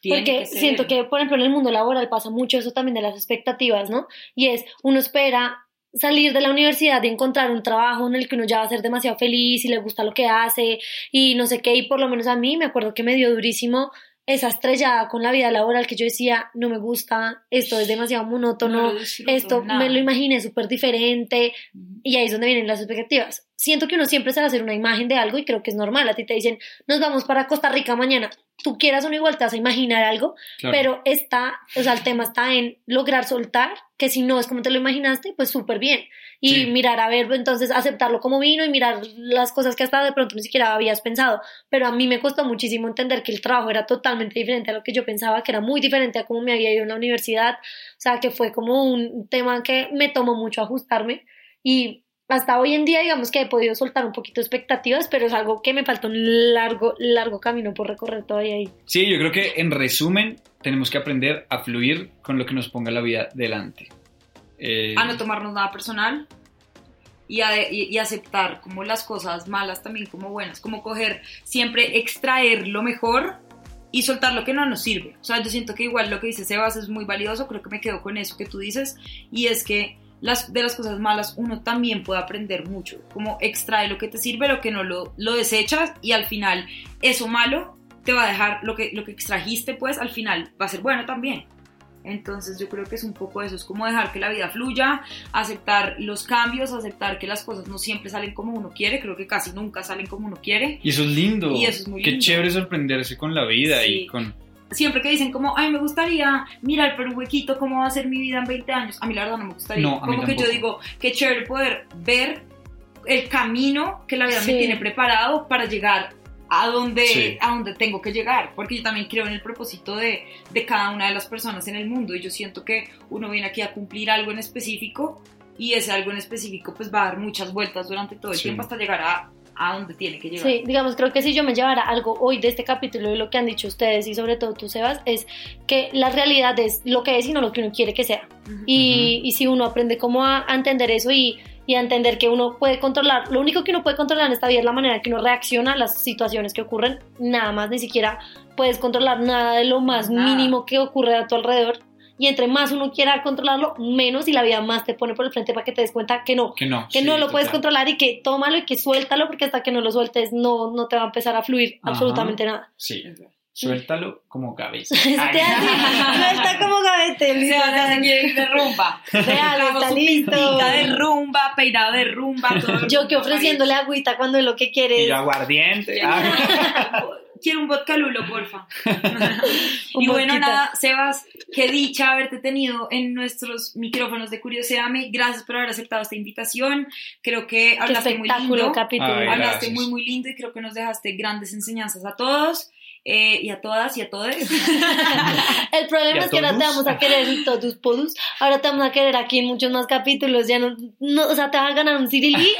Tiene Porque que siento que, por ejemplo, en el mundo laboral pasa mucho eso también de las expectativas, ¿no? Y es, uno espera salir de la universidad y encontrar un trabajo en el que uno ya va a ser demasiado feliz y le gusta lo que hace y no sé qué, y por lo menos a mí me acuerdo que me dio durísimo esa estrellada con la vida laboral que yo decía, no me gusta, esto es demasiado monótono, No esto nada. me lo imaginé súper diferente y ahí es donde vienen las expectativas. Siento que uno siempre se va a hacer una imagen de algo y creo que es normal. A ti te dicen, nos vamos para Costa Rica mañana. Tú quieras o no igual te vas a imaginar algo, Claro. pero está, o sea, el tema está en lograr soltar, que si no es como te lo imaginaste, pues súper bien. Y Sí. mirar a ver, entonces aceptarlo como vino y mirar las cosas que hasta de pronto ni siquiera habías pensado. Pero a mí me costó muchísimo entender que el trabajo era totalmente diferente a lo que yo pensaba, que era muy diferente a cómo me había ido en la universidad. O sea, que fue como un tema que me tomó mucho ajustarme. Y hasta hoy en día, digamos que he podido soltar un poquito de expectativas, pero es algo que me falta un largo, largo camino por recorrer todavía ahí. Sí, yo creo que en resumen tenemos que aprender a fluir con lo que nos ponga la vida delante. Eh, a no tomarnos nada personal y, a- y- y aceptar como las cosas malas también como buenas, como coger, siempre extraer lo mejor y soltar lo que no nos sirve. O sea, yo siento que igual lo que dice Sebas es muy valioso, creo que me quedo con eso que tú dices, y es que las, de las cosas malas uno también puede aprender mucho, como extrae lo que te sirve, lo que no lo, lo desechas y al final eso malo te va a dejar, lo que, lo que extrajiste pues al final va a ser bueno también. Entonces yo creo que es un poco eso, es como dejar que la vida fluya, aceptar los cambios, aceptar que las cosas no siempre salen como uno quiere, creo que casi nunca salen como uno quiere. Y eso es lindo. Y eso es muy Qué lindo. chévere sorprenderse con la vida Sí. y con... Siempre que dicen como, ay, me gustaría mirar por un huequito cómo va a ser mi vida en 20 años, a mí la verdad no me gustaría. No, a mí como que yo digo, qué chévere poder ver el camino que la vida Sí. me tiene preparado para llegar a donde, Sí. a donde tengo que llegar, porque yo también creo en el propósito de, de cada una de las personas en el mundo y yo siento que uno viene aquí a cumplir algo en específico y ese algo en específico pues va a dar muchas vueltas durante todo el Sí. tiempo hasta llegar a, a donde tiene que llegar. Sí, digamos, creo que si yo me llevara algo hoy de este capítulo y lo que han dicho ustedes y sobre todo tú, Sebas, es que la realidad es lo que es y no lo que uno quiere que sea. Ujú. Y, y si uno aprende cómo a, a entender eso y, y a entender que uno puede controlar, lo único que uno puede controlar en esta vida es la manera que uno reacciona a las situaciones que ocurren, nada más, ni siquiera puedes controlar nada de lo más Nada. mínimo que ocurre a tu alrededor. Y entre más uno quiera controlarlo, menos y la vida más te pone por el frente para que te des cuenta que no, Que no. que sí, no lo puedes controlar y que tómalo y que suéltalo porque hasta que no lo sueltes no, no te va a empezar a fluir Ajá. absolutamente nada. Sí, suéltalo como cabeza. <laughs> Eso te hace, suelta como gavete. Se literal. va a quiere ir de rumba. Real, está listo. de rumba, peinado de rumba. todo Yo que ofreciéndole agüita cuando lo que quiere Y es yo aguardiente. Ah. <laughs> Quiero un vodka lulo, porfa. <laughs> Y bueno, nada, Sebas, qué dicha haberte tenido en nuestros micrófonos de Curioseame. Gracias por haber aceptado esta invitación. Creo que Qué hablaste muy espectáculo lindo. capítulo. Ay, Hablaste gracias. muy, muy lindo y creo que nos dejaste grandes enseñanzas a todos eh, y a todas y a todos. <laughs> <laughs> El ¿Y problema es que ahora te vamos a querer en todos podus, ahora te vamos a querer aquí en muchos más capítulos, ya no, no o sea, te vas a ganar un cirilí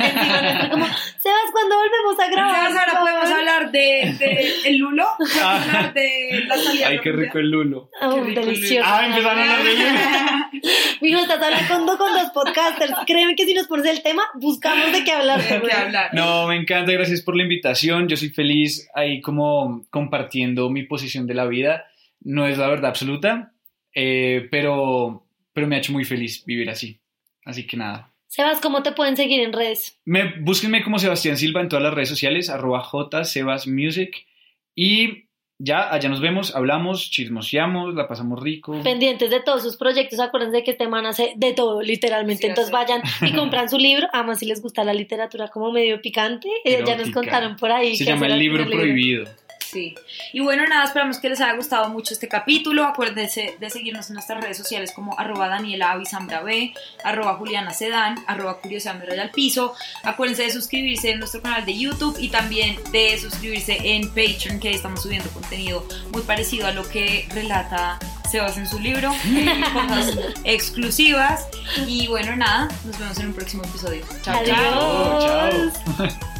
como, Sebas, cuando volvemos a grabar? Sebas, ahora podemos favor". hablar de, de el lulo, <laughs> podemos hablar de la salida. Ay, qué rico el lulo. Oh, Qué rico, delicioso. Ah, empezaron a hablar de lulo. Mijo, estás hablando con dos podcasters. Créeme que si nos pones el tema, buscamos de qué hablar. De qué hablar. No, me encanta, gracias por la invitación. Yo soy feliz ahí como compartiendo mi posición de la vida. No es la verdad absoluta, eh, pero, pero me ha hecho muy feliz vivir así. Así que nada. Sebas, ¿cómo te pueden seguir en redes? Me, búsquenme como Sebastián Silva en todas las redes sociales, arroba jsebasmusic. Y ya, allá nos vemos, hablamos, chismoseamos, la pasamos rico. Pendientes de todos sus proyectos, acuérdense que este man hace de todo, literalmente. Sí, Entonces hace- vayan <laughs> y compran su libro. Además, si les gusta la literatura como medio picante, eh, ya nos contaron por ahí. Se que llama El libro prohibido. Sí. Y bueno, nada, esperamos que les haya gustado mucho este capítulo. Acuérdense de seguirnos en nuestras redes sociales como arroba Daniela Avisambra B, arroba Juliana Sedán, arroba al Piso. Acuérdense de suscribirse en nuestro canal de YouTube y también de suscribirse en Patreon, que ahí estamos subiendo contenido muy parecido a lo que relata Sebas en su libro, <laughs> eh, cosas exclusivas. Y bueno, nada, nos vemos en un próximo episodio. Chao, chao. Chao. <laughs>